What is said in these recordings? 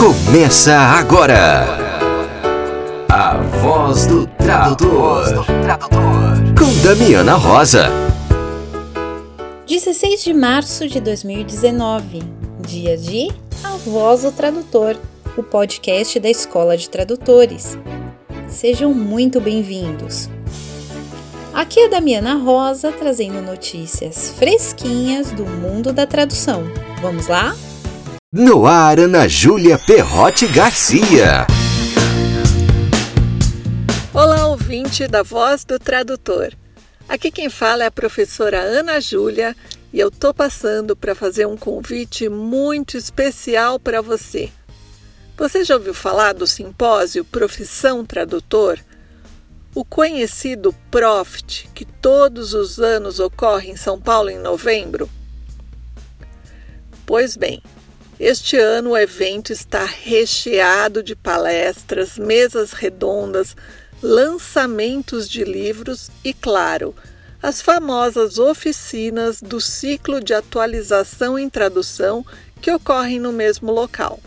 Começa agora. A voz do tradutor. Com Damiana Rosa. 16 de março de 2019, dia de A Voz do Tradutor, o podcast da Escola de Tradutores. Sejam muito bem-vindos. Aqui é a Damiana Rosa trazendo notícias fresquinhas do mundo da tradução. Vamos lá? No ar, Ana Júlia Perrote Garcia. Olá, ouvinte da Voz do Tradutor. Aqui quem fala é a professora Ana Júlia e eu tô passando para fazer um convite muito especial para você. Você já ouviu falar do simpósio Profissão Tradutor? O conhecido Profit, que todos os anos ocorre em São Paulo em novembro? Pois bem, este ano o evento está recheado de palestras, mesas redondas, lançamentos de livros e, claro, as famosas oficinas do ciclo de atualização em tradução que ocorrem no mesmo local.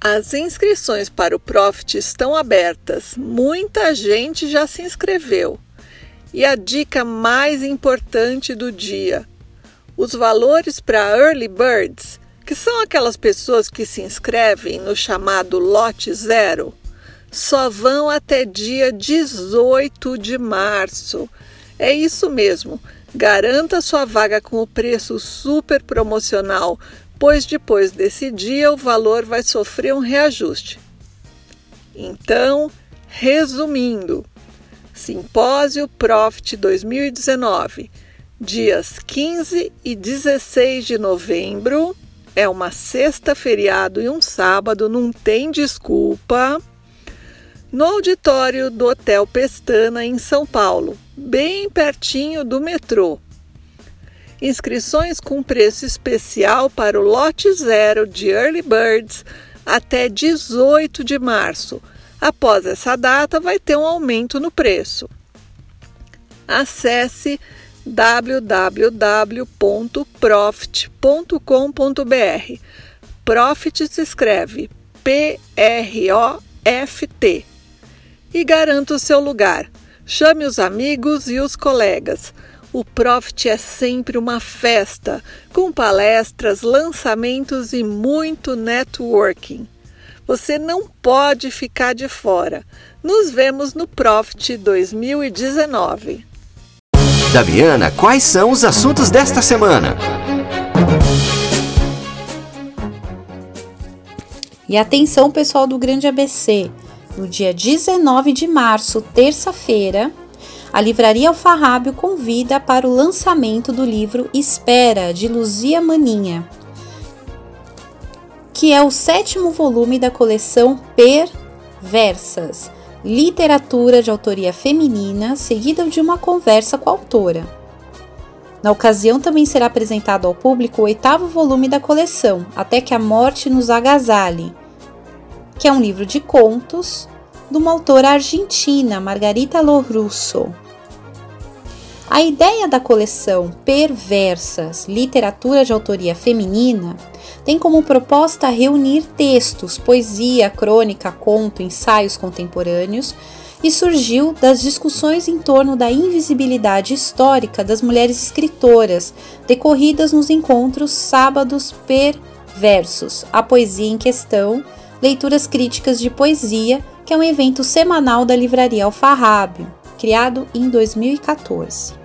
As inscrições para o Profit estão abertas, muita gente já se inscreveu. E a dica mais importante do dia: os valores para Early Birds, que são aquelas pessoas que se inscrevem no chamado lote zero, só vão até dia 18 de março. É isso mesmo. Garanta sua vaga com o preço super promocional, pois depois desse dia o valor vai sofrer um reajuste. Então, resumindo, Simpósio Profit 2019 dias 15 e 16 de novembro. É uma sexta feriado e um sábado, não tem desculpa. No auditório do Hotel Pestana, em São Paulo, bem pertinho do metrô. Inscrições com preço especial para o lote zero de Early Birds até 18 de março. Após essa data, vai ter um aumento no preço. Acesse www.profit.com.br. Profit se escreve P-R-O-F-T. E garanta o seu lugar. Chame os amigos e os colegas. O Profit é sempre uma festa, com palestras, lançamentos e muito networking. Você não pode ficar de fora. Nos vemos no Profit 2019. Damiana, quais são os assuntos desta semana? E atenção, pessoal do Grande ABC. No dia 19 de março, terça-feira, a Livraria Alfarrábio convida para o lançamento do livro Espera, de Luzia Maninha, que é o sétimo volume da coleção Perversas literatura de autoria feminina, seguida de uma conversa com a autora. Na ocasião, também será apresentado ao público o oitavo volume da coleção, Até que a Morte nos Agasalhe, que é um livro de contos de uma autora argentina, Margarita Lorusso. A ideia da coleção Perversas, literatura de autoria feminina, tem como proposta reunir textos, poesia, crônica, conto, ensaios contemporâneos e surgiu das discussões em torno da invisibilidade histórica das mulheres escritoras, decorridas nos encontros Sábados Perversos, a poesia em questão, leituras críticas de poesia, que é um evento semanal da Livraria Alfarrábio, criado em 2014.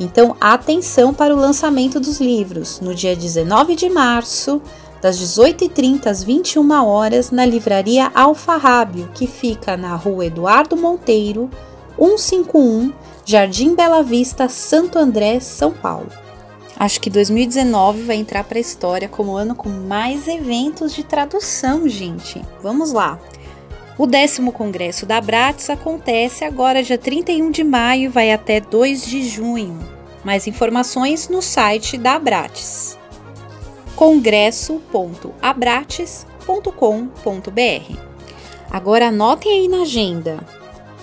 Então, atenção para o lançamento dos livros no dia 19 de março, das 18h30 às 21 horas, na livraria Alfarrábio, que fica na rua Eduardo Monteiro, 151, Jardim Bela Vista, Santo André, São Paulo. Acho que 2019 vai entrar para a história como ano com mais eventos de tradução, gente. Vamos lá! O décimo congresso da Abrates acontece agora dia 31 de maio e vai até 2 de junho. Mais informações no site da Abrates. congresso.abrates.com.br. Agora anotem aí na agenda.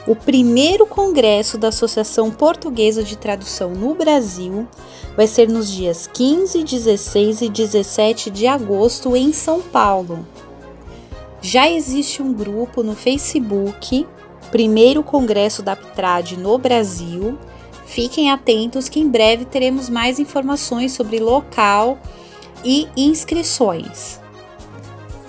o primeiro congresso da Associação Portuguesa de Tradução no Brasil vai ser nos dias 15, 16 e 17 de agosto em São Paulo. Já existe um grupo no Facebook, Primeiro Congresso da Ptrad no Brasil. Fiquem atentos que em breve teremos mais informações sobre local e inscrições.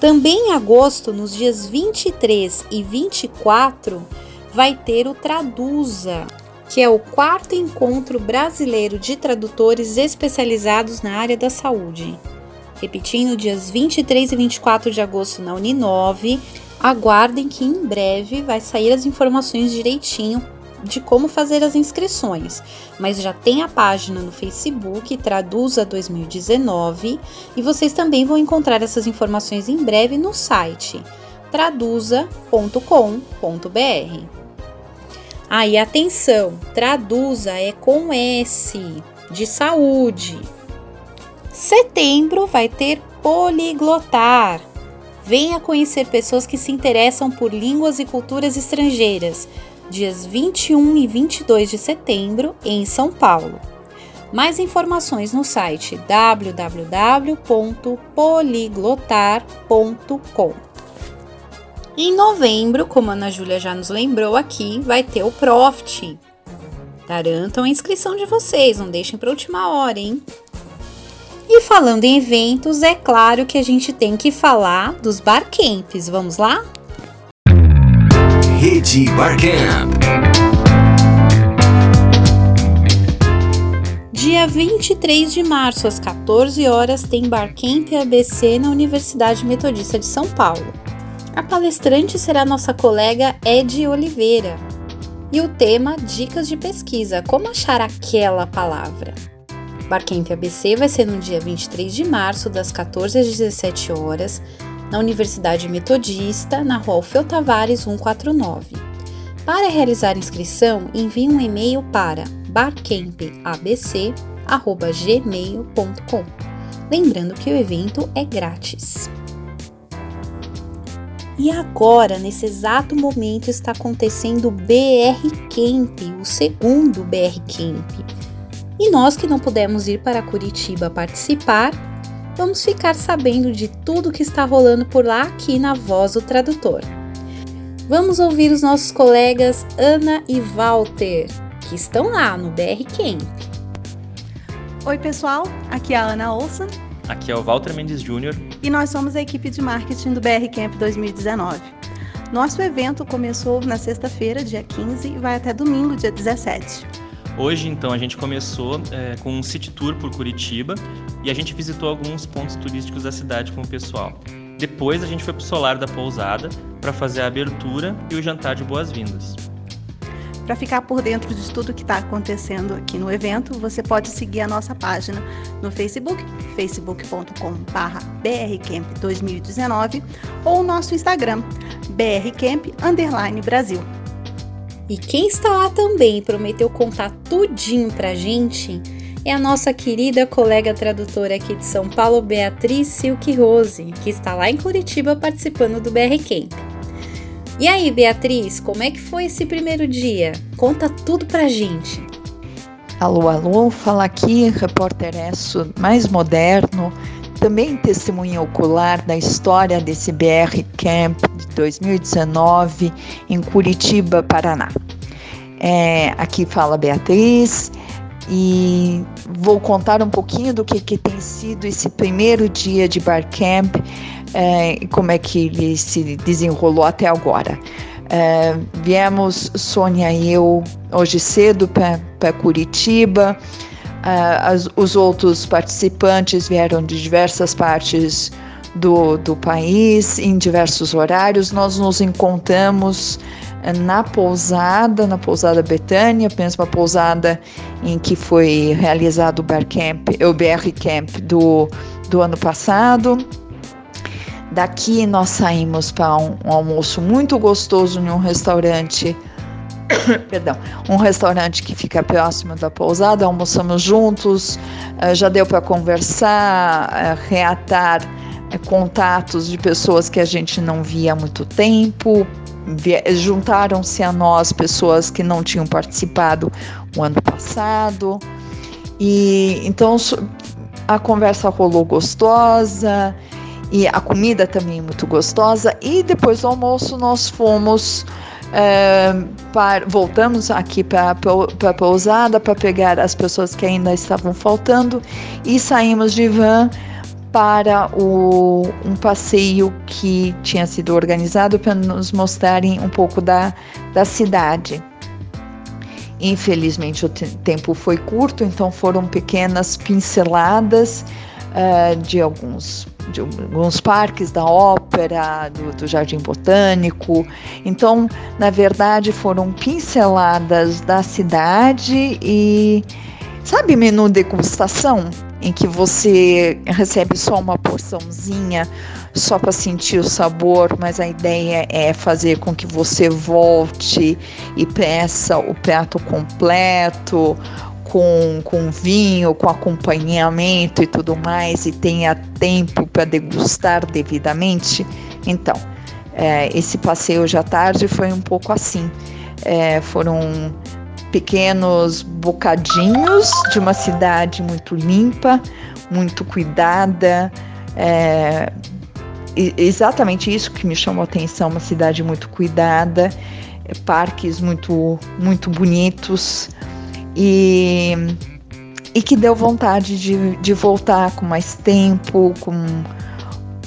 Também em agosto, nos dias 23 e 24, vai ter o Traduza, que é o quarto encontro brasileiro de tradutores especializados na área da saúde. Repetindo, dias 23 e 24 de agosto na Uninove. Aguardem que em breve vai sair as informações direitinho de como fazer as inscrições, mas já tem a página no Facebook Traduza 2019 e vocês também vão encontrar essas informações em breve no site traduza.com.br. Aí, ah, atenção, traduza é com S, de saúde. Setembro vai ter poliglotar. Venha conhecer pessoas que se interessam por línguas e culturas estrangeiras, dias 21 e 22 de setembro, em São Paulo. Mais informações no site www.poliglotar.com. Em novembro, como a Ana Júlia já nos lembrou aqui, vai ter o Profit. Garantam a inscrição de vocês, não deixem para última hora, hein? E falando em eventos, é claro que a gente tem que falar dos barcamps. Vamos lá? Rede Barcamp. Dia 23 de março, às 14 horas, tem Barcamp ABC na Universidade Metodista de São Paulo. A palestrante será nossa colega Ed Oliveira. E o tema Dicas de pesquisa: como achar aquela palavra. Barcamp ABC vai ser no dia 23 de março, das 14 às 17 horas, na Universidade Metodista, na Rua Alfeu Tavares 149. Para realizar inscrição, envie um e-mail para barcampabc.gmail.com. Lembrando que o evento é grátis. E agora, nesse exato momento, está acontecendo o BR Camp, o segundo BR Camp. E nós que não pudemos ir para Curitiba participar, vamos ficar sabendo de tudo que está rolando por lá aqui na Voz do Tradutor. Vamos ouvir os nossos colegas Ana e Walter, que estão lá no BR Camp. Oi, pessoal, aqui é a Ana Olsen Aqui é o Walter Mendes Júnior. E nós somos a equipe de marketing do BR Camp 2019. Nosso evento começou na sexta-feira, dia 15, e vai até domingo, dia 17. Hoje, então, a gente começou é, com um city tour por Curitiba e a gente visitou alguns pontos turísticos da cidade com o pessoal. Depois, a gente foi para o solar da pousada para fazer a abertura e o jantar de boas-vindas. Para ficar por dentro de tudo que está acontecendo aqui no evento, você pode seguir a nossa página no Facebook, facebook.com.br brcamp2019 ou o nosso Instagram, brcamp_brasil. E quem está lá também prometeu contar tudinho pra gente é a nossa querida colega tradutora aqui de São Paulo, Beatriz Silk Rose, que está lá em Curitiba participando do BR Camp. E aí, Beatriz, como é que foi esse primeiro dia? Conta tudo pra gente. Alô, alô, fala aqui, repórter Esso mais moderno, também testemunha ocular da história desse BR Camp de 2019 em Curitiba, Paraná. É, aqui fala Beatriz e vou contar um pouquinho do que, que tem sido esse primeiro dia de Bar Camp é, como é que ele se desenrolou até agora. É, viemos, Sônia e eu, hoje cedo para Curitiba. É, as, os outros participantes vieram de diversas partes do, do país, em diversos horários. Nós nos encontramos é, na pousada, na pousada Betânia, mesma pousada em que foi realizado o, Bar Camp, o BR Camp do, do ano passado. Daqui nós saímos para um, um, almoço muito gostoso em um restaurante, perdão, um restaurante que fica próximo da pousada. Almoçamos juntos, uh, já deu para conversar, uh, reatar é, contatos de pessoas que a gente não via há muito tempo. Juntaram-se a nós pessoas que não tinham participado o ano passado. E então a conversa rolou gostosa e a comida também muito gostosa. E depois do almoço nós fomos para, voltamos aqui para a pousada para pegar as pessoas que ainda estavam faltando e saímos de van para o, um passeio que tinha sido organizado para nos mostrarem um pouco da, da cidade. Infelizmente o tempo foi curto, então foram pequenas pinceladas uh, de alguns de alguns parques da ópera, do, do, Jardim Botânico. Então, na verdade, foram pinceladas da cidade e sabe menu degustação em que você recebe só uma porçãozinha só para sentir o sabor, mas a ideia é fazer com que você volte e peça o prato completo, com, com vinho, com acompanhamento e tudo mais, e tenha tempo para degustar devidamente. Então, é, esse passeio hoje à tarde foi um pouco assim. É, foram pequenos bocadinhos de uma cidade muito limpa, muito cuidada. É, exatamente isso que me chamou a atenção, uma cidade muito cuidada, parques muito, muito bonitos e, e que deu vontade de, de voltar com mais tempo, com,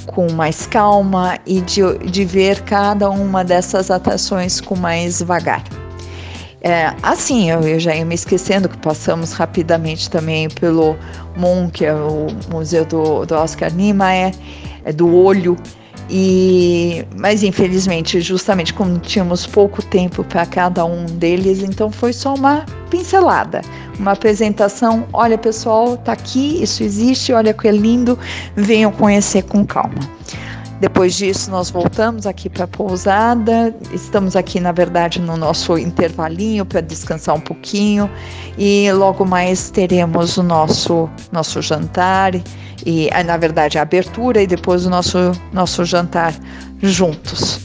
com mais calma e de, de ver cada uma dessas atrações com mais vagar. É, assim, eu, eu, já ia me esquecendo que passamos rapidamente também pelo MON, que é o Museu do, do Oscar Niemeyer, é do Olho, e, mas infelizmente, justamente como tínhamos pouco tempo para cada um deles, então foi só uma pincelada, uma apresentação. Olha, pessoal, tá aqui, isso existe, olha que é lindo, venham conhecer com calma. Depois disso, nós voltamos aqui para a pousada. Estamos aqui, na verdade, no nosso intervalinho para descansar um pouquinho. E logo mais teremos o nosso, nosso jantar e, ah, na verdade, a abertura e depois o nosso, nosso jantar juntos.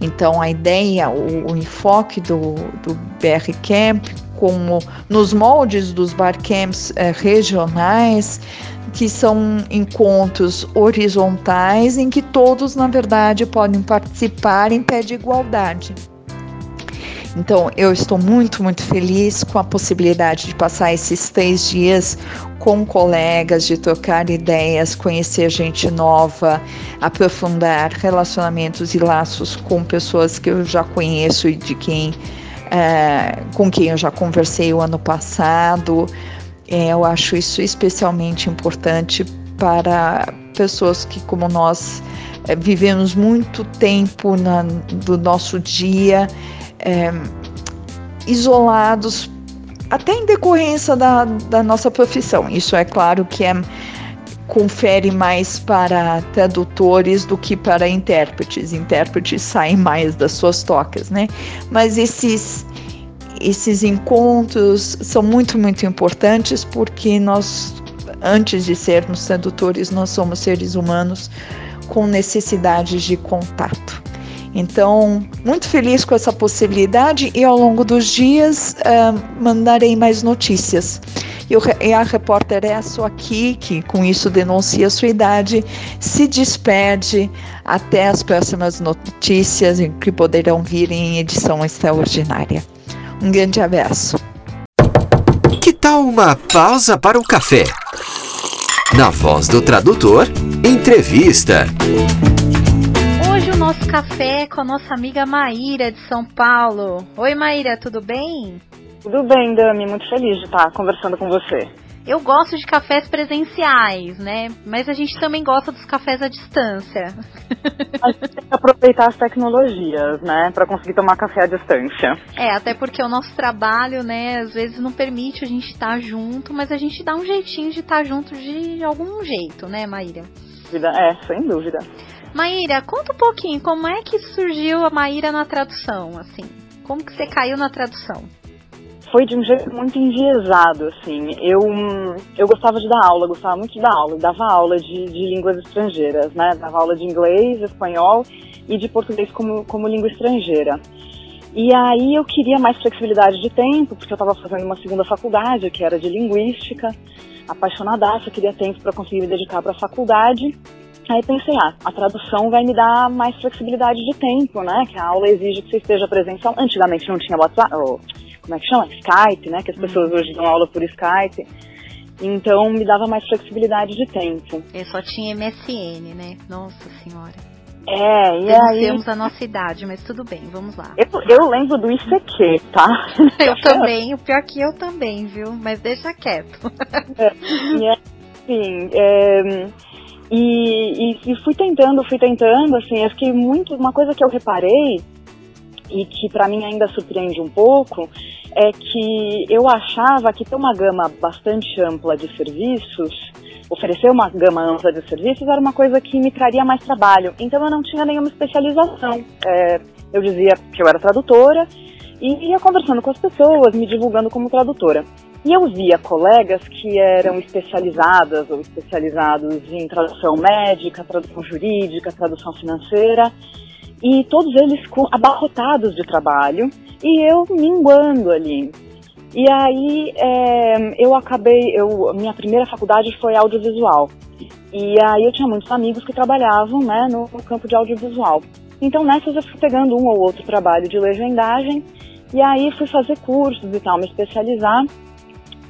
Então, a ideia, o, o enfoque do, do BR Camp, como nos moldes dos bar camps eh, regionais, que são encontros horizontais em que todos, na verdade, podem participar em pé de igualdade. Então, eu estou muito, muito feliz com a possibilidade de passar esses três dias com colegas, de trocar ideias, conhecer gente nova, aprofundar relacionamentos e laços com pessoas que eu já conheço e de quem é, com quem eu já conversei o ano passado. É, eu acho isso especialmente importante para pessoas que, como nós, é, vivemos muito tempo na, do nosso dia é, isolados, até em decorrência da, da nossa profissão. Isso é claro que é confere mais para tradutores do que para intérpretes. Intérpretes saem mais das suas tocas, né? Mas esses esses encontros são muito, muito importantes porque nós, antes de sermos tradutores, nós somos seres humanos com necessidades de contato. Então, muito feliz com essa possibilidade e ao longo dos dias uh, mandarei mais notícias. E a repórter Esso aqui, que com isso denuncia a sua idade, se despede até as próximas notícias que poderão vir em edição extraordinária. Um grande abraço. Que tal uma pausa para o café? Na voz do tradutor, entrevista. Hoje o nosso café é com a nossa amiga Maíra de São Paulo. Oi Maíra, tudo bem? Tudo bem, Dami, muito feliz de estar conversando com você. Eu gosto de cafés presenciais, né? Mas a gente também gosta dos cafés à distância. A gente tem que aproveitar as tecnologias, né? Para conseguir tomar café à distância. É, até porque o nosso trabalho, né, às vezes não permite a gente estar junto, mas a gente dá um jeitinho de estar junto de algum jeito, né, Maíra? É, sem dúvida. Maíra, conta um pouquinho como é que surgiu a Maíra na tradução, assim. Como que você caiu na tradução? Foi de um jeito muito enviesado, assim. Eu, eu gostava de dar aula, gostava muito de dar aula. Dava aula de, de línguas estrangeiras, né? Dava aula de inglês, espanhol e de português como, como língua estrangeira. E aí eu queria mais flexibilidade de tempo, porque eu estava fazendo uma segunda faculdade, que era de linguística, apaixonadaça, queria tempo para conseguir me dedicar para a faculdade. Aí pensei, ah, a tradução vai me dar mais flexibilidade de tempo, né? Que a aula exige que você esteja presencial. Antigamente não tinha WhatsApp, ou, como é que chama? Skype, né? Que as pessoas uhum. hoje dão aula por Skype. Então me dava mais flexibilidade de tempo. Eu só tinha MSN, né? Nossa senhora. É, e aí... Temos a nossa idade, mas tudo bem, vamos lá. Eu, eu lembro do ICQ, tá? eu também, o pior que eu também, viu? Mas deixa quieto. é, e assim, é, e, e, e, fui tentando, fui tentando, assim, eu fiquei muito, uma coisa que eu reparei, e que para mim ainda surpreende um pouco, é que eu achava que ter uma gama bastante ampla de serviços oferecer uma gama ampla de serviços era uma coisa que me traria mais trabalho. Então eu não tinha nenhuma especialização. É, eu dizia que eu era tradutora e ia conversando com as pessoas, me divulgando como tradutora. E eu via colegas que eram especializadas ou especializados em tradução médica, tradução jurídica, tradução financeira, e todos eles abarrotados de trabalho e eu minguando ali. E aí é, eu acabei, eu, minha primeira faculdade foi audiovisual. E aí eu tinha muitos amigos que trabalhavam né, no, no campo de audiovisual. Então nessas eu fui pegando um ou outro trabalho de legendagem e aí fui fazer cursos e tal, me especializar.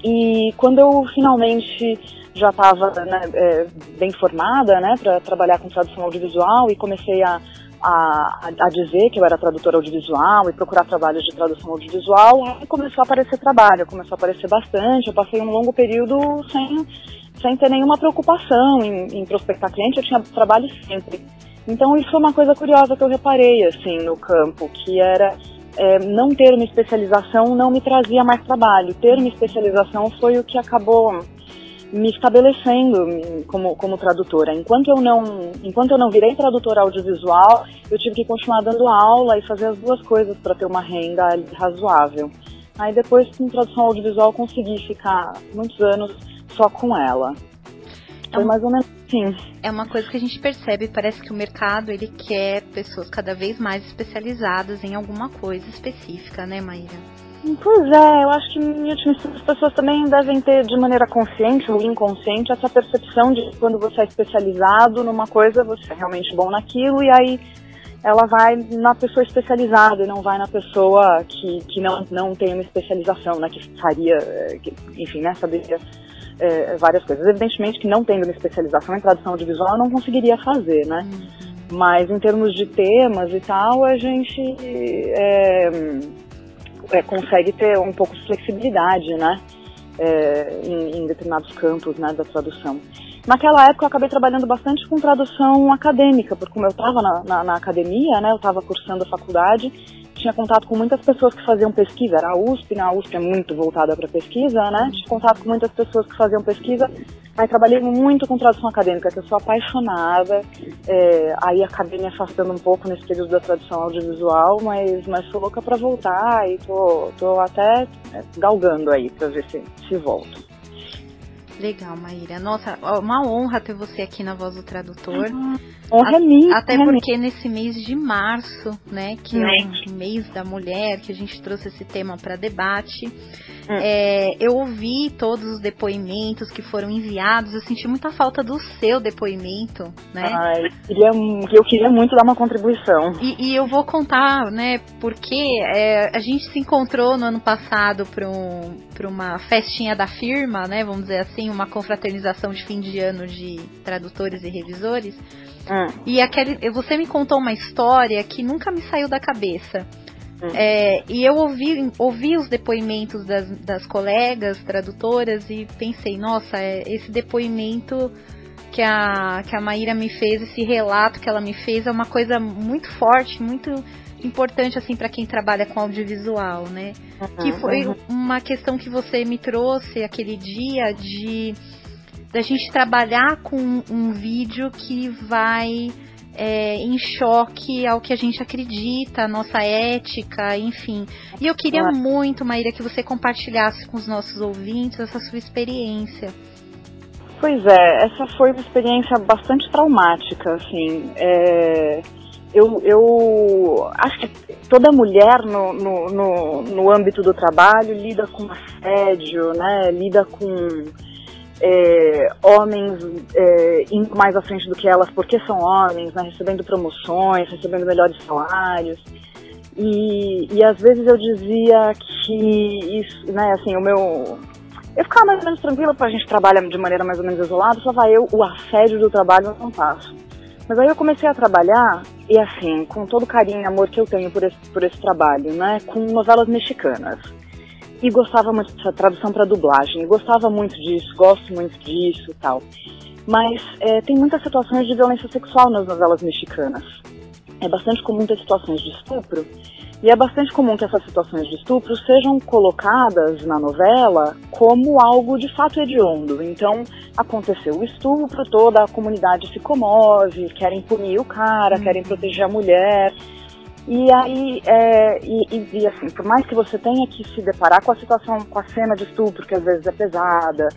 E quando eu finalmente já estava né, é, bem formada né, para trabalhar com tradução audiovisual e comecei a a, a, dizer que eu era tradutora audiovisual e procurar trabalhos de tradução audiovisual, aí começou a aparecer trabalho, começou a aparecer bastante. Eu passei um longo período sem, sem ter nenhuma preocupação em, em prospectar cliente, eu tinha trabalho sempre. Então isso foi uma coisa curiosa que eu reparei assim no campo, que era é, não ter uma especialização não me trazia mais trabalho. Ter uma especialização foi o que acabou me estabelecendo como, como tradutora. Enquanto eu não, enquanto eu não virei tradutora audiovisual, eu tive que continuar dando aula e fazer as duas coisas para ter uma renda razoável. Aí depois, com tradução audiovisual, consegui ficar muitos anos só com ela. Foi mais ou menos assim. É uma coisa que a gente percebe, parece que o mercado ele quer pessoas cada vez mais especializadas em alguma coisa específica, né, Maíra? Pois é, eu acho que em última as pessoas também devem ter de maneira consciente ou inconsciente essa percepção de que quando você é especializado numa coisa, você é realmente bom naquilo e aí ela vai na pessoa especializada e não vai na pessoa que, que não, não tem uma especialização, né, que faria, eh, que, enfim, né, saberia é, várias coisas. Evidentemente que não tendo uma especialização em tradução audiovisual eu não conseguiria fazer, né? Uhum. Mas em termos de temas e tal, a gente é, é, consegue ter um pouco de flexibilidade, né? É, em, em, determinados campos né, da tradução. Naquela época eu acabei trabalhando bastante com tradução acadêmica, porque como eu estava na, na, na, academia, né, eu estava cursando a faculdade, tinha contato com muitas pessoas que faziam pesquisa, era a USP, né, a USP é muito voltada para pesquisa, né, tinha contato com muitas pessoas que faziam pesquisa, aí trabalhei muito com tradução acadêmica, que eu sou apaixonada, é, aí acabei me afastando um pouco nesse período da tradução audiovisual, mas, mas sou louca para voltar e tô, tô até é, galgando aí para ver se, se volto. Legal, Maíra. Nossa, uma honra ter você aqui na Voz do Tradutor. Uhum. Honra a, minha. Até porque nesse mês de março, né, que é o mês da mulher, que a gente trouxe esse tema para debate, hum. é, eu ouvi todos os depoimentos que foram enviados, eu senti muita falta do seu depoimento, né? Ai, queria, eu queria muito dar uma contribuição. E, e eu vou contar, né, porque é, a gente se encontrou no ano passado para um, uma festinha da firma, né, vamos dizer assim, uma confraternização de fim de ano de tradutores e revisores. Hum. E aquele, você me contou uma história que nunca me saiu da cabeça. Hum. É, e eu ouvi, ouvi os depoimentos das, das colegas tradutoras e pensei, nossa, é, esse depoimento que a, que a Maíra me fez, esse relato que ela me fez, é uma coisa muito forte, muito importante assim para quem trabalha com audiovisual, né? Uhum, que foi uhum. uma questão que você me trouxe aquele dia de da gente trabalhar com um vídeo que vai é, em choque ao que a gente acredita, a nossa ética, enfim. E eu queria ah. muito, Maíra, que você compartilhasse com os nossos ouvintes essa sua experiência. Pois é, essa foi uma experiência bastante traumática, assim. É, eu, eu acho que toda mulher no, no, no, no âmbito do trabalho lida com assédio, né? Lida com é, homens é, indo mais à frente do que elas porque são homens, né, recebendo promoções, recebendo melhores salários. E, e às vezes eu dizia que isso, né, assim, o meu. Eu ficava mais ou menos tranquila porque a gente trabalha de maneira mais ou menos isolada, só vai eu, o assédio do trabalho eu não faço. Mas aí eu comecei a trabalhar, e assim, com todo o carinho e amor que eu tenho por esse, por esse trabalho, né, com novelas mexicanas e gostava muito dessa tradução para dublagem, gostava muito disso, gosto muito disso tal. Mas é, tem muitas situações de violência sexual nas novelas mexicanas. É bastante comum ter situações de estupro, e é bastante comum que essas situações de estupro sejam colocadas na novela como algo de fato hediondo. Então, aconteceu o estupro, toda a comunidade se comove, querem punir o cara, uhum. querem proteger a mulher. E aí, é, e, e, assim, por mais que você tenha que se deparar com a situação, com a cena de estupro, que às vezes é pesada,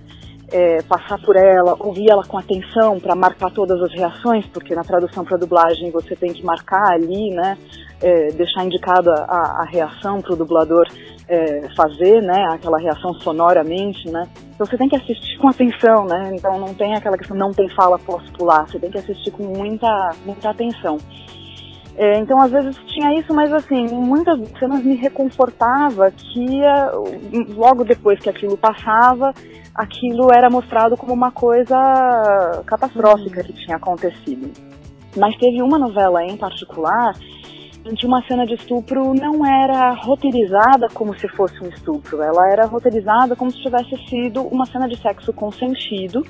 é, passar por ela, ouvir ela com atenção para marcar todas as reações, porque na tradução para dublagem você tem que marcar ali, né, é, deixar indicada a, a, reação para o dublador é, fazer, né, aquela reação sonoramente, né. Então você tem que assistir com atenção, né. Então não tem aquela questão não tem fala posso pular, você tem que assistir com muita muita atenção. É, então, às vezes tinha isso, mas assim, muitas cenas me reconfortava que logo depois que aquilo passava, aquilo era mostrado como uma coisa catastrófica que tinha acontecido. Mas teve uma novela em particular que uma cena de estupro não era roteirizada como se fosse um estupro, ela era roteirizada como se tivesse sido uma cena de sexo consentido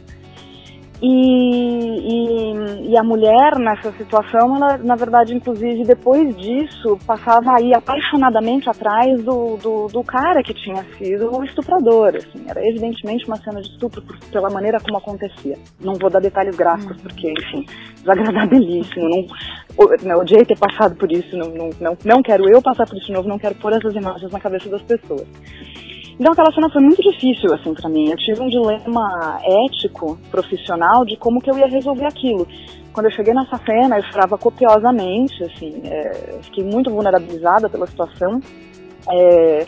e, e, e, a mulher nessa situação, ela, na verdade, inclusive depois disso, passava aí apaixonadamente atrás do, do, do cara que tinha sido o estuprador. Assim, era evidentemente uma cena de estupro por, pela maneira como acontecia. Não vou dar detalhes gráficos, porque, enfim, desagradabilíssimo. Não, não odiei ter passado por isso, não, não, não, não quero eu passar por isso de novo, não quero pôr essas imagens na cabeça das pessoas. Então aquela cena foi muito difícil, assim, para mim. Eu tive um dilema ético, profissional, de como que eu ia resolver aquilo. Quando eu cheguei nessa cena, eu chorava copiosamente, assim, é, fiquei muito vulnerabilizada pela situação. É,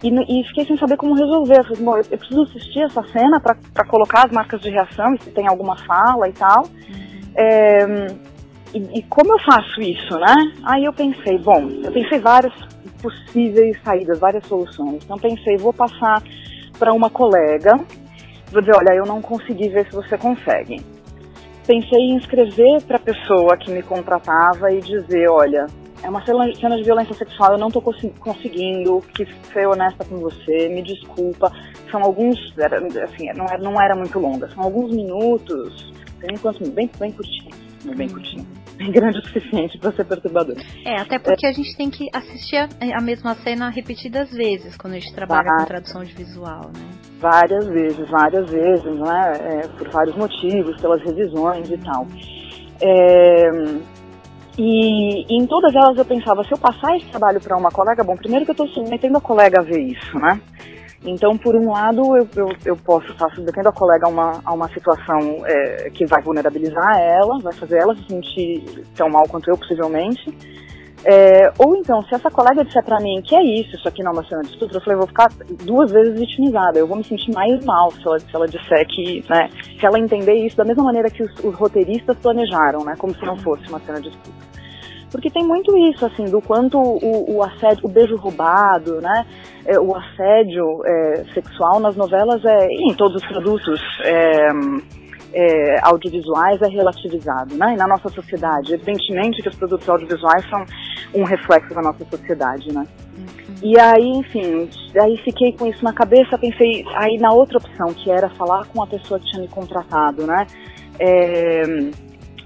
e, e, fiquei sem saber como resolver. Eu falei, bom, eu, preciso assistir essa cena para colocar as marcas de reação se tem alguma fala e tal. Uhum. É, e, e, como eu faço isso, né? Aí eu pensei, bom, eu pensei várias possíveis saídas, várias soluções. Então pensei, vou passar para uma colega, vou dizer, olha, eu não consegui ver se você consegue. Pensei em escrever para a pessoa que me contratava e dizer, olha, é uma cena, de violência sexual, eu não estou conseguindo, que ser honesta com você, me desculpa. São alguns, era, assim, não era, não era muito longa, são alguns minutos, tem quantos minutos? Bem, bem curtinho, bem curtinho bem grande o suficiente para ser perturbador. É, até porque é. a gente tem que assistir a, a, mesma cena repetidas vezes quando a gente trabalha com tradução de visual, né? Várias vezes, várias vezes, né? É, por vários motivos, pelas revisões e tal. É, e, e, em todas elas eu pensava, se eu passar esse trabalho para uma colega, bom, primeiro que eu estou submetendo a colega a ver isso, né? Então, por um lado, eu, eu, eu posso estar submetendo a colega a uma, a uma situação é, que vai vulnerabilizar ela, vai fazer ela se sentir tão mal quanto eu, possivelmente. É, ou então, se essa colega disser pra mim que é isso, isso aqui não é uma cena de estupro, eu falei, eu vou ficar duas vezes vitimizada, eu vou me sentir mais mal se ela, se ela disser que, né, se ela entender isso da mesma maneira que os, os roteiristas planejaram, né, como se não fosse uma cena de estupro. Porque tem muito isso, assim, do quanto o, o assédio, o beijo roubado, né? É, o assédio é, sexual nas novelas é, e em todos os produtos é, é, audiovisuais é relativizado, né? E na nossa sociedade, evidentemente que os produtos audiovisuais são um reflexo da nossa sociedade, né? Uhum. E aí, enfim, aí fiquei com isso na cabeça, pensei aí na outra opção, que era falar com a pessoa que tinha me contratado, né? É,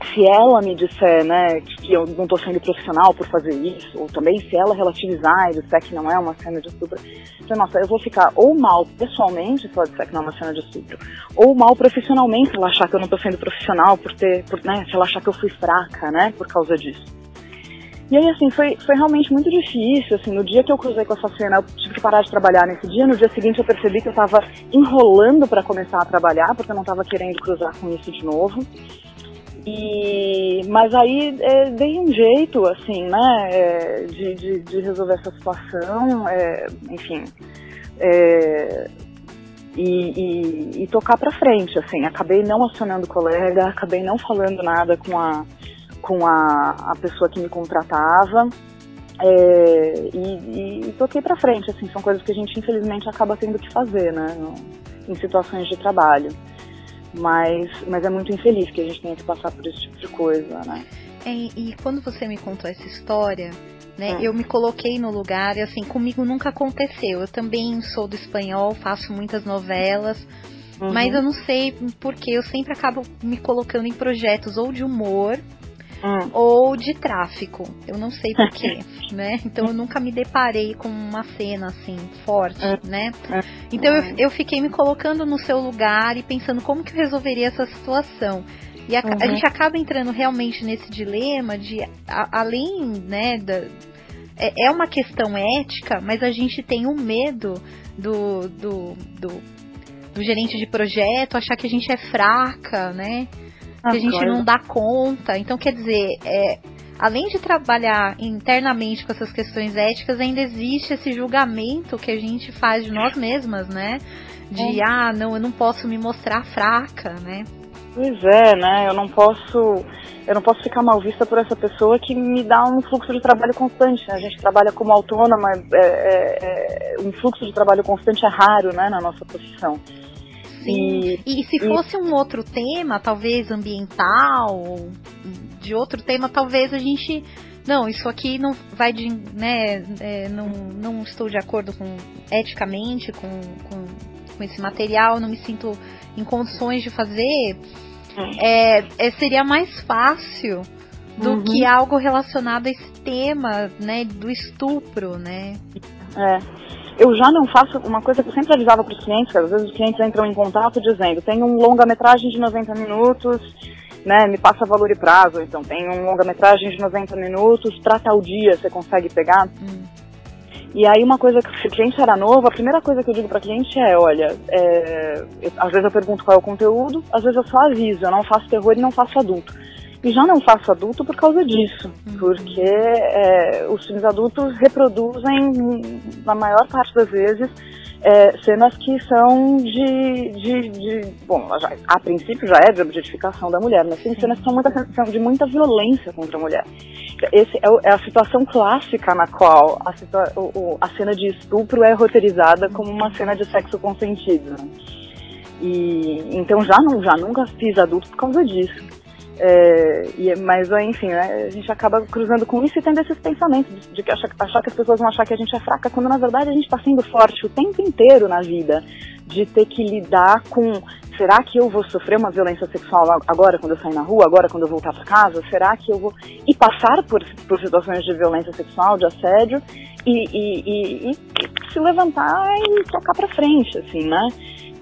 se ela me disser, né, que eu não estou sendo profissional por fazer isso, ou também se ela relativizar e disser que não é uma cena de estupro, então, nossa, eu vou ficar ou mal pessoalmente se ela disser que não é uma cena de estupro, ou mal profissionalmente se ela achar que eu não estou sendo profissional por ter, por, né, se ela achar que eu fui fraca, né, por causa disso. E aí, assim, foi, foi realmente muito difícil, assim, no dia que eu cruzei com essa cena, eu tive que parar de trabalhar nesse dia, no dia seguinte eu percebi que eu estava enrolando para começar a trabalhar, porque eu não estava querendo cruzar com isso de novo. E, mas aí é, dei um jeito, assim, né, é, de, de, de, resolver essa situação, é, enfim, é, e, e, e, tocar para frente, assim. Acabei não acionando o colega, acabei não falando nada com a, com a, a pessoa que me contratava. É, e, e, toquei para frente, assim, são coisas que a gente infelizmente acaba tendo que fazer, né, no, em situações de trabalho. Mas, mas é muito infeliz que a gente tenha que passar por esse tipo de coisa, né. É, e quando você me contou essa história, né, é. eu me coloquei no lugar e assim, comigo nunca aconteceu. Eu também sou do espanhol, faço muitas novelas, uhum. mas eu não sei porque eu sempre acabo me colocando em projetos ou de humor hum. ou de tráfico. Eu não sei porquê, né? Então eu nunca me deparei com uma cena assim forte, hum. né? Hum. Então eu, eu fiquei me colocando no seu lugar e pensando como que eu resolveria essa situação. E a, uhum. a gente acaba entrando realmente nesse dilema de, a, além, né, da, é, é uma questão ética, mas a gente tem o um medo do, do, do, do gerente de projeto achar que a gente é fraca, né? Que a gente não dá conta. Então, quer dizer, é, além de trabalhar internamente com essas questões éticas, ainda existe esse julgamento que a gente faz de nós mesmas, né? De, é. ah, não, eu não posso me mostrar fraca, né? Pois é, né? Eu não posso, eu não posso ficar mal vista por essa pessoa que me dá um fluxo de trabalho constante. Né? A gente trabalha como autônoma, é, é, é, um fluxo de trabalho constante é raro, né, na nossa profissão. Sim. E, e se fosse e... um outro tema, talvez ambiental, de outro tema, talvez a gente não, isso aqui não vai de, né, é, não, não estou de acordo com eticamente com, com, com, esse material, não me sinto em condições de fazer, é, é seria mais fácil do uhum. que algo relacionado a esse tema, né, do estupro, né? É. Eu já não faço uma coisa que eu sempre avisava para os clientes, que às vezes os clientes entram em contato dizendo, tem um longa-metragem de 90 minutos, né, me passa valor e prazo, então tem um longa-metragem de 90 minutos, para tal dia você consegue pegar. Hum. E aí uma coisa que se o cliente era novo, a primeira coisa que eu digo para cliente é, olha, é, eu, às vezes eu pergunto qual é o conteúdo, às vezes eu só aviso, eu não faço terror e não faço adulto. E já não faço adulto por causa disso, uhum. porque é, os filmes adultos reproduzem, na maior parte das vezes, é, cenas que são de, de, de bom, já, a princípio já é de objetificação da mulher, mas tem cenas que são, muita, são de muita violência contra a mulher. Esse é, é a situação clássica na qual a, situa, o, a cena de estupro é roteirizada como uma cena de sexo consentido. Né? E então já não, já nunca fiz adulto por causa disso. É, e, mas, enfim, né, a gente acaba cruzando com isso e tendo esses pensamentos de, que achar, achar, que as pessoas vão achar que a gente é fraca, quando na verdade a gente está sendo forte o tempo inteiro na vida, de ter que lidar com será que eu vou sofrer uma violência sexual agora quando eu sair na rua, agora quando eu voltar para casa? Será que eu vou e passar por, por situações de violência sexual, de assédio e, e, e, e se levantar e tocar para frente, assim, né?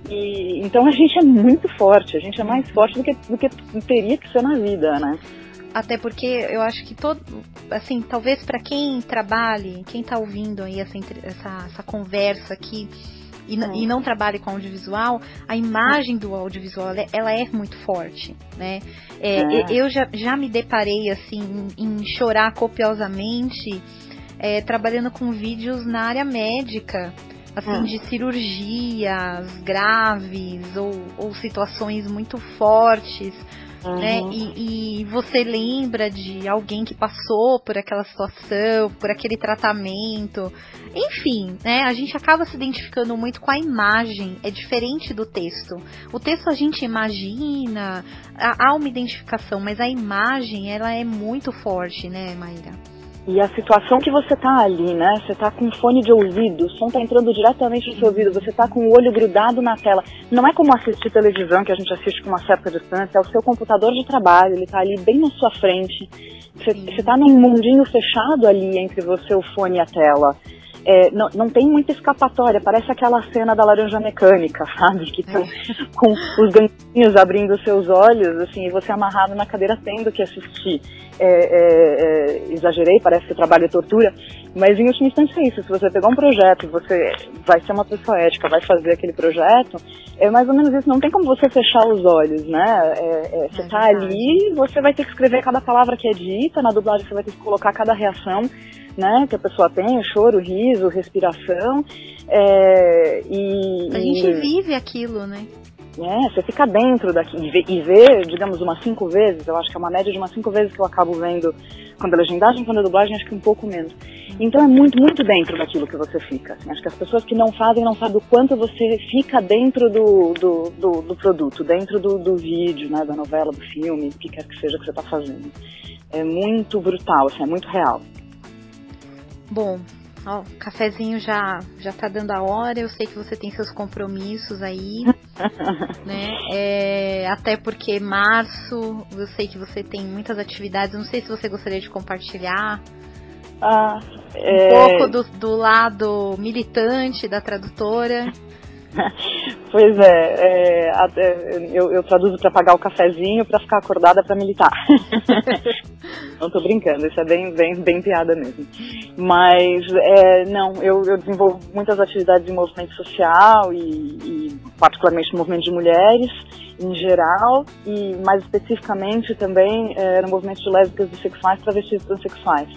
E, então a gente é muito forte, a gente é mais forte do que, do que teria que ser na vida, né? Até porque eu acho que todo, assim, talvez para quem trabalhe, quem tá ouvindo aí essa, essa, essa conversa aqui e, é. e, não trabalhe com audiovisual, a imagem do audiovisual ela é muito forte, né? É, é. Eu já, já me deparei assim em chorar copiosamente é, trabalhando com vídeos na área médica assim, hum. de cirurgias graves ou, ou situações muito fortes. Uhum. Né? E, e, você lembra de alguém que passou por aquela situação, por aquele tratamento. Enfim, né? A gente acaba se identificando muito com a imagem, é diferente do texto. O texto a gente imagina, há uma identificação, mas a imagem ela é muito forte, né, Maíra? E a situação que você tá ali, né? Você tá com fone de ouvido, o som tá entrando diretamente no seu ouvido, você tá com o olho grudado na tela. Não é como assistir televisão, que a gente assiste com uma certa distância, é o seu computador de trabalho, ele tá ali bem na sua frente. Você, você tá num mundinho fechado ali entre você, o fone e a tela é, não, não tem muita escapatória, parece aquela cena da laranja mecânica, sabe? Que com os ganchinhos abrindo seus olhos, assim, e você amarrado na cadeira tendo que assistir. É, é, é, exagerei, parece que o trabalho é tortura, mas em última instância é isso. Se você pegar um projeto e você vai ser uma pessoa ética, vai fazer aquele projeto, é mais ou menos isso. Não tem como você fechar os olhos, né? É, é, você tá ali, você vai ter que escrever cada palavra que é dita, na dublagem você vai ter que colocar cada reação né, que a pessoa tem, o choro, o riso, respiração. É, e, a gente vive aquilo, né? É, você fica dentro daqui e vê, e vê, digamos, umas cinco vezes, eu acho que é uma média de umas cinco vezes que eu acabo vendo quando a legendagem, quando a dublagem, acho que um pouco menos. Então é muito, muito dentro daquilo que você fica. Assim, acho que as pessoas que não fazem não sabem o quanto você fica dentro do, do, do, do produto, dentro do, do vídeo, né, da novela, do filme, do que quer que seja que você está fazendo. É muito brutal, assim, é muito real. Bom, ó, o cafezinho já já tá dando a hora. Eu sei que você tem seus compromissos aí, né? É, até porque março, eu sei que você tem muitas atividades. Não sei se você gostaria de compartilhar. Ah, é... Um pouco do, do lado militante da tradutora. Pois é, é eu, eu, traduzo para pagar o cafezinho para ficar acordada para militar. não tô brincando, isso é bem, bem, bem piada mesmo. Mas, é, não, eu, eu desenvolvo muitas atividades em movimento social e, e particularmente movimento de mulheres em geral e mais especificamente também é, no movimento de lésbicas, bissexuais, travestis e transexuais.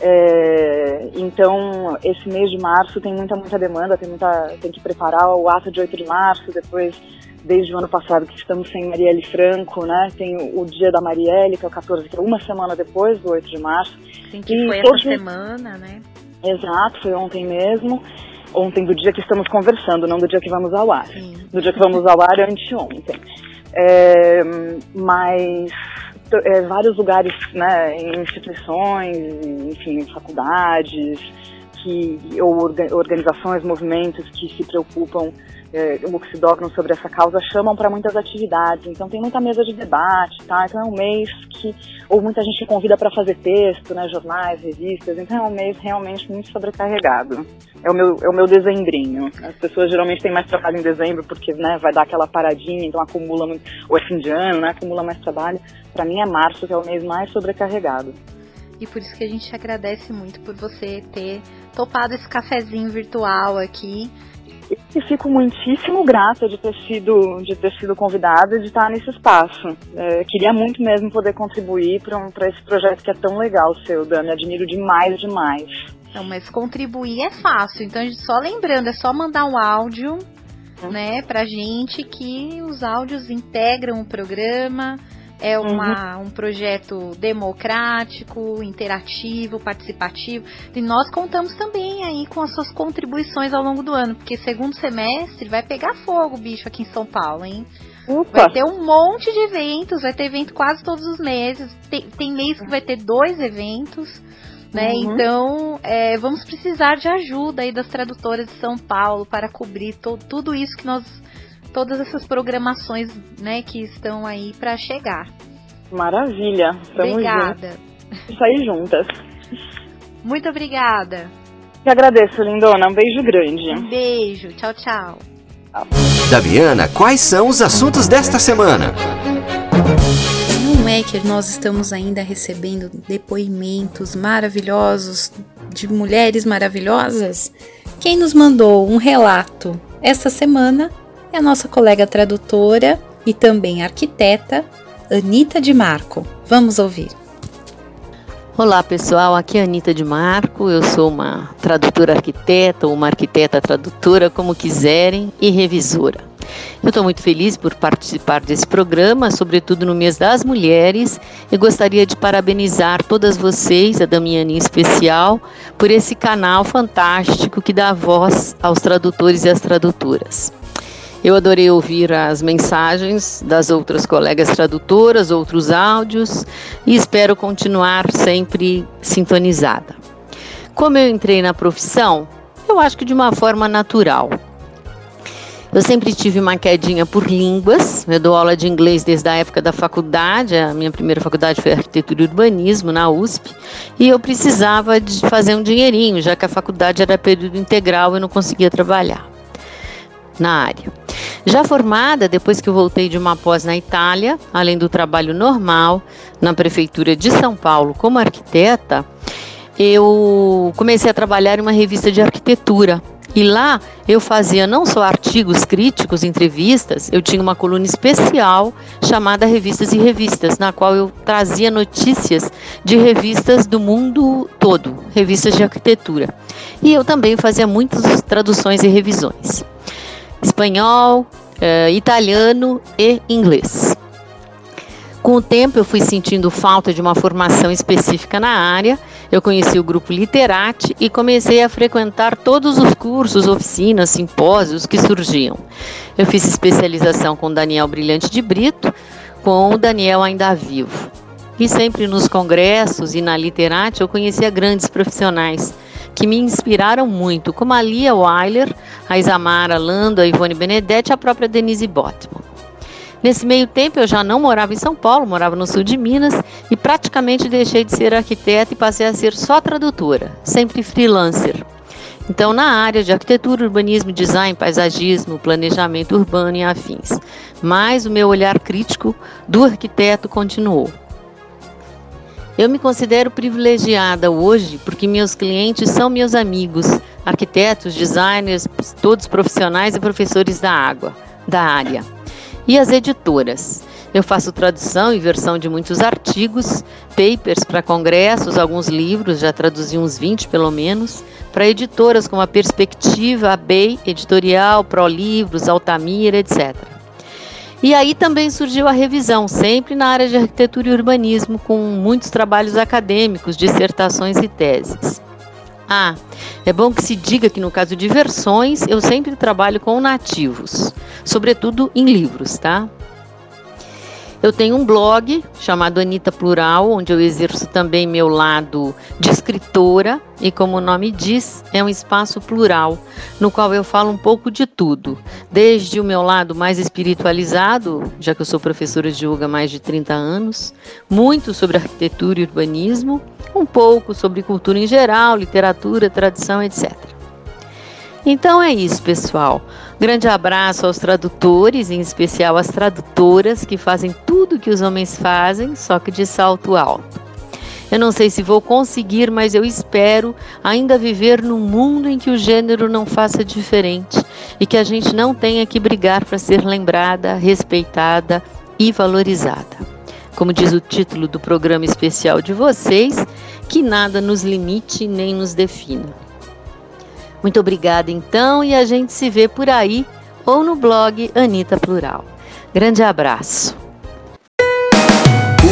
É, então, esse mês de março tem muita, muita demanda, tem, muita, tem que preparar o ato de 8 de março, depois, desde o ano passado que estamos sem Marielle Franco, né, tem o, o dia da Marielle, que é o 14, que é uma semana depois do 8 de março. Sim, que e foi essa semana, né? Exato, foi ontem mesmo. Ontem do dia que estamos conversando, não do dia que vamos ao ar. Sim. Do dia que vamos ao ar é anteontem. É, mas é, vários lugares, né, em instituições, enfim, faculdades, que, ou organizações, movimentos que se preocupam é, dobram sobre essa causa chamam para muitas atividades. Então tem muita mesa de debate, tá? Então é um mês que ou muita gente convida para fazer texto, né, jornais, revistas. Então é um mês realmente muito sobrecarregado. É o meu é o meu dezembrinho. As pessoas geralmente têm mais trabalho em dezembro porque, né, vai dar aquela paradinha, então acumula muito, ou é fim de ano, né, acumula mais trabalho. Para mim é março que é o mês mais sobrecarregado. E por isso que a gente agradece muito por você ter topado esse cafezinho virtual aqui. E fico muitíssimo grata de ter sido, de ter sido convidada e de estar nesse espaço. É, queria muito mesmo poder contribuir para um, esse projeto que é tão legal, seu, Dani. Admiro demais, demais. Não, mas contribuir é fácil. Então, só lembrando, é só mandar um áudio, hum. né, pra gente que os áudios integram o programa é uma, uhum. um projeto democrático, interativo, participativo. E nós contamos também aí com as suas contribuições ao longo do ano, porque segundo semestre vai pegar fogo, bicho, aqui em São Paulo, hein? Ufa. Vai ter um monte de eventos, vai ter evento quase todos os meses. Tem, tem mês que vai ter dois eventos. Né? Uhum. Então, é, vamos precisar de ajuda aí das tradutoras de São Paulo para cobrir to, tudo isso que nós todas essas programações, né, que estão aí para chegar. Maravilha. Tamo obrigada. Juntos. Sair juntas. Muito obrigada. Te agradeço, lindona. Um beijo grande. Um beijo. Tchau, tchau. Daviana, quais são os assuntos desta semana? Não é que nós estamos ainda recebendo depoimentos maravilhosos de mulheres maravilhosas? Quem nos mandou um relato essa semana a nossa colega tradutora e também arquiteta, Anita de Marco. Vamos ouvir. Olá pessoal, aqui é a Anitta de Marco, eu sou uma tradutora arquiteta ou uma arquiteta tradutora, como quiserem, e revisora. Eu estou muito feliz por participar desse programa, sobretudo no mês das mulheres, e gostaria de parabenizar todas vocês, a Damiana em especial, por esse canal fantástico que dá voz aos tradutores e às tradutoras. Eu adorei ouvir as mensagens das outras colegas tradutoras, outros áudios e espero continuar sempre sintonizada. Como eu entrei na profissão, eu acho que de uma forma natural. Eu sempre tive uma quedinha por línguas. Eu dou aula de inglês desde a época da faculdade. A minha primeira faculdade foi arquitetura e urbanismo na USP. E eu precisava de fazer um dinheirinho, já que a faculdade era período integral e não conseguia trabalhar na área. Já formada, depois que voltei de uma pós na Itália, além do trabalho normal na prefeitura de São Paulo como arquiteta, eu comecei a trabalhar em uma revista de arquitetura e lá eu fazia não só artigos críticos, entrevistas, eu tinha uma coluna especial chamada Revistas e Revistas, na qual eu trazia notícias de revistas do mundo todo, revistas de arquitetura. E eu também fazia muitas traduções e revisões. Espanhol, eh, italiano e inglês. Com o tempo, eu fui sentindo falta de uma formação específica na área. Eu conheci o grupo Literati e comecei a frequentar todos os cursos, oficinas, simpósios que surgiam. Eu fiz especialização com Daniel Brilhante de Brito, com o Daniel ainda vivo. E sempre nos congressos e na Literati eu conhecia grandes profissionais que me inspiraram muito, como a Lia Weiler, a Isamara Lando, a Ivone Benedetti e a própria Denise Botman. Nesse meio tempo, eu já não morava em São Paulo, morava no sul de Minas e praticamente deixei de ser arquiteta e passei a ser só tradutora, sempre freelancer. Então, na área de arquitetura, urbanismo, design, paisagismo, planejamento urbano e afins. Mas o meu olhar crítico do arquiteto continuou. Eu me considero privilegiada hoje porque meus clientes são meus amigos, arquitetos, designers, todos profissionais e professores da água, da área e as editoras. Eu faço tradução e versão de muitos artigos, papers para congressos, alguns livros, já traduzi uns 20 pelo menos, para editoras como a Perspectiva, a BEI, Editorial, ProLivros, Altamira, etc. E aí também surgiu a revisão, sempre na área de arquitetura e urbanismo, com muitos trabalhos acadêmicos, dissertações e teses. Ah, é bom que se diga que no caso de versões, eu sempre trabalho com nativos, sobretudo em livros, tá? Eu tenho um blog chamado Anitta Plural, onde eu exerço também meu lado de escritora e, como o nome diz, é um espaço plural, no qual eu falo um pouco de tudo, desde o meu lado mais espiritualizado, já que eu sou professora de yoga há mais de 30 anos, muito sobre arquitetura e urbanismo, um pouco sobre cultura em geral, literatura, tradição, etc. Então é isso, pessoal. Grande abraço aos tradutores, em especial às tradutoras que fazem tudo que os homens fazem, só que de salto alto. Eu não sei se vou conseguir, mas eu espero ainda viver num mundo em que o gênero não faça diferente e que a gente não tenha que brigar para ser lembrada, respeitada e valorizada. Como diz o título do programa especial de vocês, que nada nos limite nem nos defina. Muito obrigada então e a gente se vê por aí ou no blog Anita Plural. Grande abraço.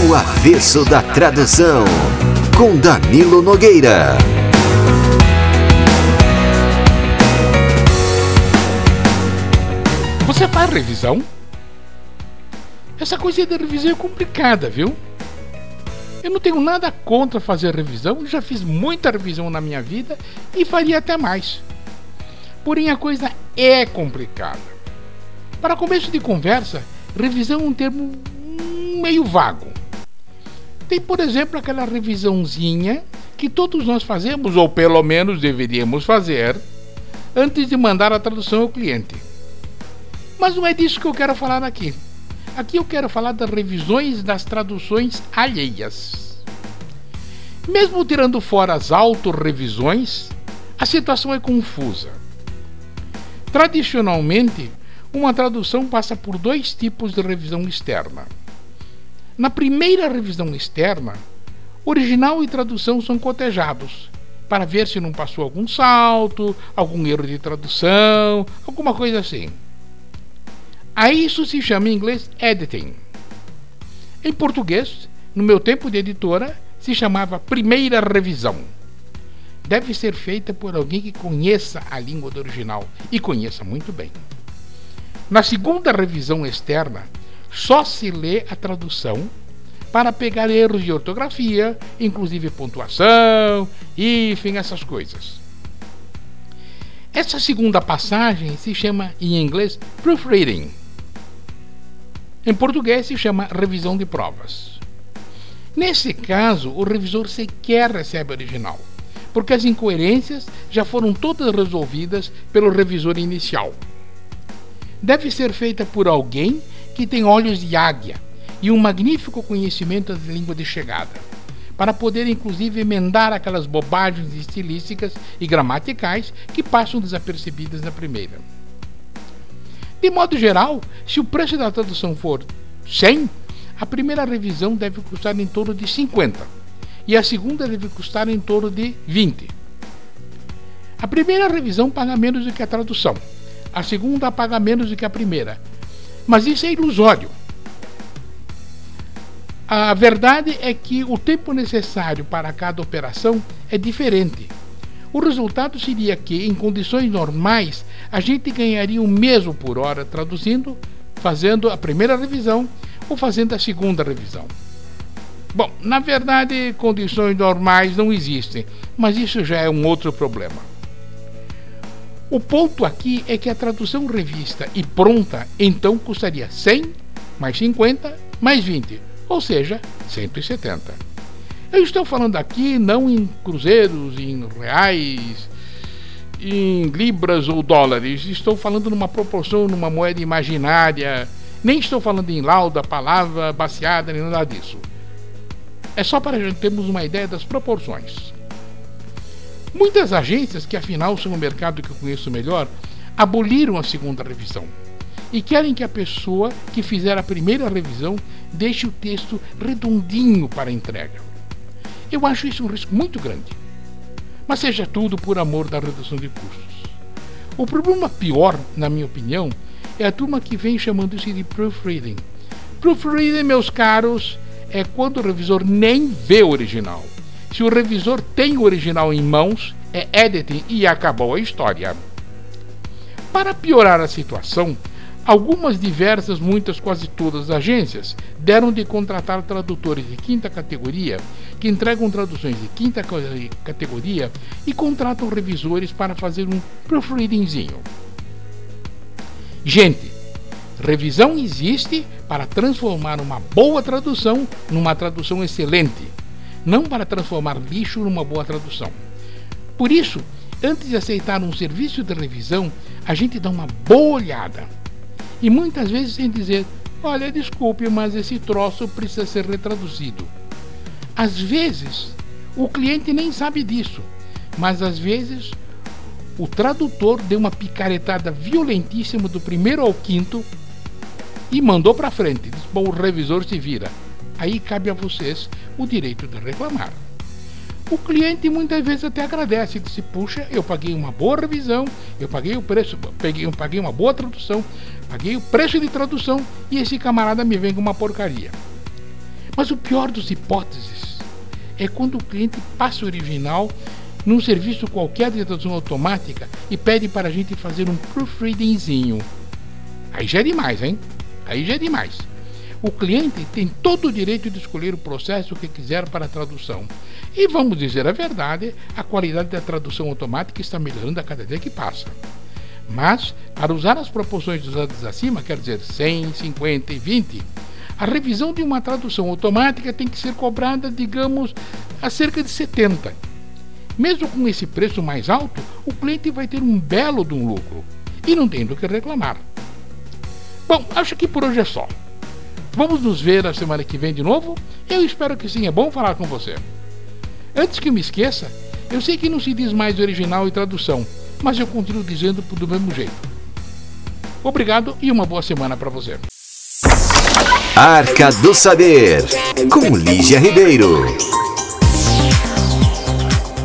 O avesso da tradução com Danilo Nogueira. Você faz revisão? Essa coisa de revisão é complicada, viu? Eu não tenho nada contra fazer revisão, já fiz muita revisão na minha vida e faria até mais. Porém, a coisa é complicada. Para começo de conversa, revisão é um termo meio vago. Tem, por exemplo, aquela revisãozinha que todos nós fazemos, ou pelo menos deveríamos fazer, antes de mandar a tradução ao cliente. Mas não é disso que eu quero falar aqui. Aqui eu quero falar das revisões das traduções alheias. Mesmo tirando fora as autorrevisões, a situação é confusa. Tradicionalmente, uma tradução passa por dois tipos de revisão externa. Na primeira revisão externa, original e tradução são cotejados para ver se não passou algum salto, algum erro de tradução, alguma coisa assim. A isso se chama em inglês editing. Em português, no meu tempo de editora, se chamava primeira revisão. Deve ser feita por alguém que conheça a língua do original e conheça muito bem. Na segunda revisão externa, só se lê a tradução para pegar erros de ortografia, inclusive pontuação, hífen, essas coisas. Essa segunda passagem se chama em inglês proofreading. Em português se chama revisão de provas. Nesse caso, o revisor sequer recebe original, porque as incoerências já foram todas resolvidas pelo revisor inicial. Deve ser feita por alguém que tem olhos de águia e um magnífico conhecimento da língua de chegada, para poder inclusive emendar aquelas bobagens estilísticas e gramaticais que passam desapercebidas na primeira. De modo geral, se o preço da tradução for 100, a primeira revisão deve custar em torno de 50 e a segunda deve custar em torno de 20. A primeira revisão paga menos do que a tradução, a segunda paga menos do que a primeira, mas isso é ilusório a verdade é que o tempo necessário para cada operação é diferente. O resultado seria que, em condições normais, a gente ganharia o mesmo por hora traduzindo, fazendo a primeira revisão ou fazendo a segunda revisão. Bom, na verdade, condições normais não existem, mas isso já é um outro problema. O ponto aqui é que a tradução revista e pronta então custaria 100 mais 50 mais 20 ou seja, 170. Eu estou falando aqui não em cruzeiros, em reais, em libras ou dólares, estou falando numa proporção, numa moeda imaginária, nem estou falando em lauda, palavra baseada, nem nada disso. É só para termos uma ideia das proporções. Muitas agências, que afinal são o mercado que eu conheço melhor, aboliram a segunda revisão e querem que a pessoa que fizer a primeira revisão deixe o texto redondinho para a entrega. Eu acho isso um risco muito grande. Mas seja tudo por amor da redução de custos. O problema pior, na minha opinião, é a turma que vem chamando isso de proofreading. Proofreading, meus caros, é quando o revisor nem vê o original. Se o revisor tem o original em mãos, é editing e acabou a história. Para piorar a situação, Algumas diversas, muitas, quase todas as agências deram de contratar tradutores de quinta categoria que entregam traduções de quinta categoria e contratam revisores para fazer um proofreadingzinho. Gente, revisão existe para transformar uma boa tradução numa tradução excelente, não para transformar lixo numa boa tradução. Por isso, antes de aceitar um serviço de revisão, a gente dá uma boa olhada e muitas vezes sem dizer: olha, desculpe, mas esse troço precisa ser retraduzido. Às vezes, o cliente nem sabe disso, mas às vezes o tradutor deu uma picaretada violentíssima do primeiro ao quinto e mandou para frente. Diz, Bom, o revisor se vira. Aí cabe a vocês o direito de reclamar. O cliente muitas vezes até agradece, diz: puxa, eu paguei uma boa revisão, eu paguei o preço, peguei, paguei uma boa tradução, Paguei o preço de tradução e esse camarada me vem com uma porcaria. Mas o pior das hipóteses é quando o cliente passa o original num serviço qualquer de tradução automática e pede para a gente fazer um proofreadingzinho. Aí já é demais, hein? Aí já é demais. O cliente tem todo o direito de escolher o processo que quiser para a tradução. E vamos dizer a verdade, a qualidade da tradução automática está melhorando a cada dia que passa. Mas, para usar as proporções usadas acima, quer dizer 100, 50 e 20, a revisão de uma tradução automática tem que ser cobrada, digamos, a cerca de 70. Mesmo com esse preço mais alto, o cliente vai ter um belo de um lucro e não tem do que reclamar. Bom, acho que por hoje é só. Vamos nos ver na semana que vem de novo? Eu espero que sim, é bom falar com você. Antes que eu me esqueça, eu sei que não se diz mais original e tradução, mas eu continuo dizendo do mesmo jeito. Obrigado e uma boa semana para você. Arca do Saber, com Lígia Ribeiro.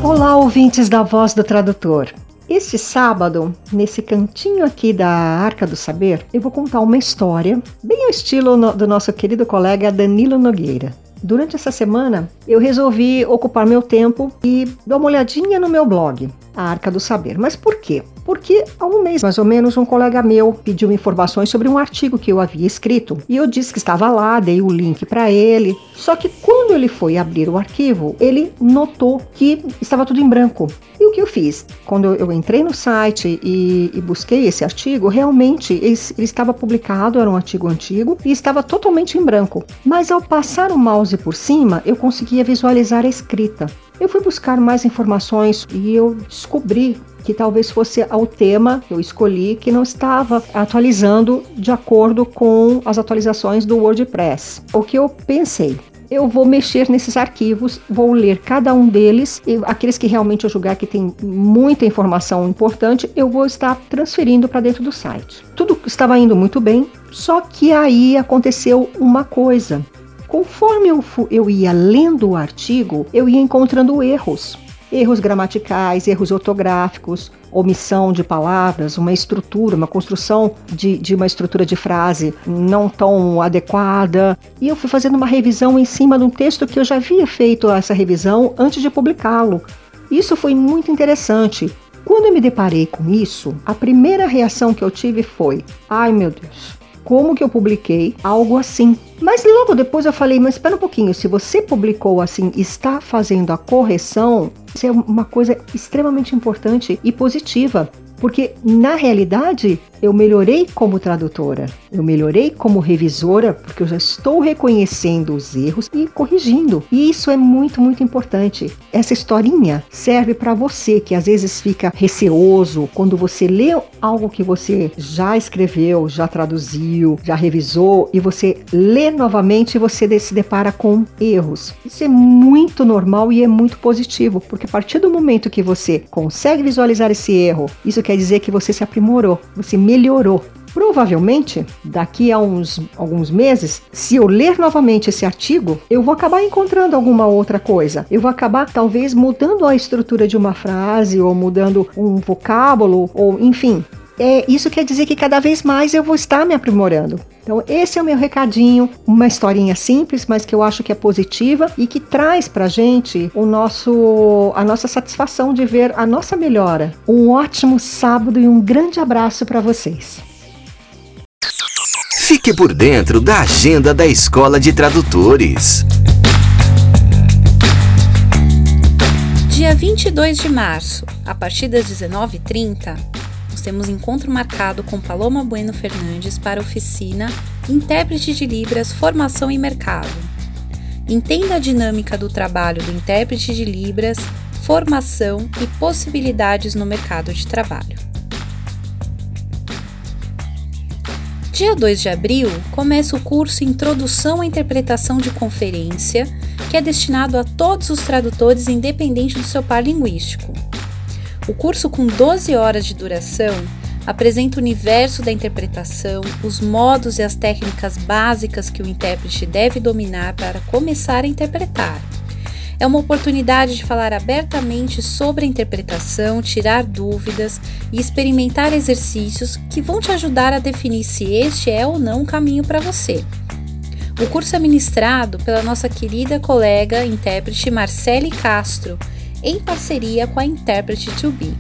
Olá, ouvintes da Voz do Tradutor. Este sábado, nesse cantinho aqui da Arca do Saber, eu vou contar uma história, bem ao estilo do nosso querido colega Danilo Nogueira. Durante essa semana, eu resolvi ocupar meu tempo e dar uma olhadinha no meu blog, a Arca do Saber. Mas por quê? Porque há um mês mais ou menos um colega meu pediu informações sobre um artigo que eu havia escrito e eu disse que estava lá, dei o link para ele. Só que quando ele foi abrir o arquivo, ele notou que estava tudo em branco. E o que eu fiz? Quando eu entrei no site e, e busquei esse artigo, realmente ele, ele estava publicado, era um artigo antigo e estava totalmente em branco. Mas ao passar o mouse por cima, eu conseguia visualizar a escrita. Eu fui buscar mais informações e eu descobri que talvez fosse ao tema que eu escolhi que não estava atualizando de acordo com as atualizações do WordPress. O que eu pensei? eu vou mexer nesses arquivos, vou ler cada um deles, e aqueles que realmente eu julgar que tem muita informação importante, eu vou estar transferindo para dentro do site. Tudo estava indo muito bem, só que aí aconteceu uma coisa. Conforme eu, eu ia lendo o artigo, eu ia encontrando erros erros gramaticais, erros ortográficos, omissão de palavras, uma estrutura, uma construção de, de uma estrutura de frase não tão adequada. E eu fui fazendo uma revisão em cima de um texto que eu já havia feito essa revisão antes de publicá-lo. Isso foi muito interessante. Quando eu me deparei com isso, a primeira reação que eu tive foi: ai meu Deus, como que eu publiquei algo assim. Mas logo depois eu falei, mas espera um pouquinho, se você publicou assim, está fazendo a correção, isso é uma coisa extremamente importante e positiva. Porque na realidade eu melhorei como tradutora, eu melhorei como revisora, porque eu já estou reconhecendo os erros e corrigindo. E isso é muito, muito importante. Essa historinha serve para você que às vezes fica receoso quando você lê algo que você já escreveu, já traduziu, já revisou e você lê novamente e você se depara com erros. Isso é muito normal e é muito positivo, porque a partir do momento que você consegue visualizar esse erro, isso quer dizer que você se aprimorou, você melhorou. Provavelmente, daqui a uns alguns meses, se eu ler novamente esse artigo, eu vou acabar encontrando alguma outra coisa. Eu vou acabar talvez mudando a estrutura de uma frase ou mudando um vocábulo ou enfim, é, isso quer dizer que cada vez mais eu vou estar me aprimorando. Então, esse é o meu recadinho, uma historinha simples, mas que eu acho que é positiva e que traz pra gente o nosso a nossa satisfação de ver a nossa melhora. Um ótimo sábado e um grande abraço para vocês. Fique por dentro da agenda da Escola de Tradutores. Dia 22 de março, a partir das 19h30, nós temos encontro marcado com Paloma Bueno Fernandes para oficina Intérprete de Libras Formação e Mercado. Entenda a dinâmica do trabalho do intérprete de Libras, formação e possibilidades no mercado de trabalho. Dia 2 de abril começa o curso Introdução à Interpretação de Conferência, que é destinado a todos os tradutores, independente do seu par linguístico. O curso, com 12 horas de duração, apresenta o universo da interpretação, os modos e as técnicas básicas que o intérprete deve dominar para começar a interpretar. É uma oportunidade de falar abertamente sobre a interpretação, tirar dúvidas e experimentar exercícios que vão te ajudar a definir se este é ou não o caminho para você. O curso é ministrado pela nossa querida colega intérprete Marcele Castro em parceria com a Interpret 2B.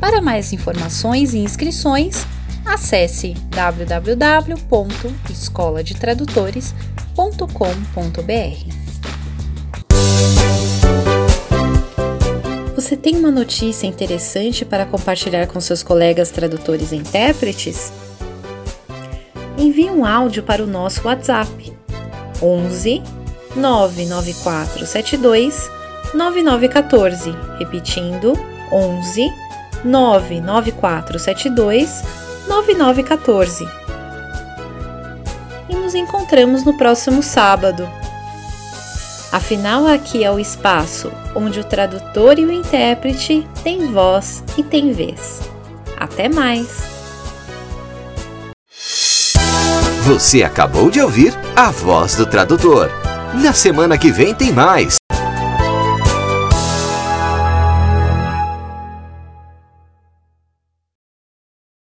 Para mais informações e inscrições, acesse www.escoladetradutores.com.br. Você tem uma notícia interessante para compartilhar com seus colegas tradutores e intérpretes? Envie um áudio para o nosso WhatsApp 11 99472 9914, repetindo 11 99472 9914. E nos encontramos no próximo sábado. Afinal, aqui é o espaço onde o tradutor e o intérprete têm voz e têm vez. Até mais! Você acabou de ouvir a voz do tradutor. Na semana que vem tem mais.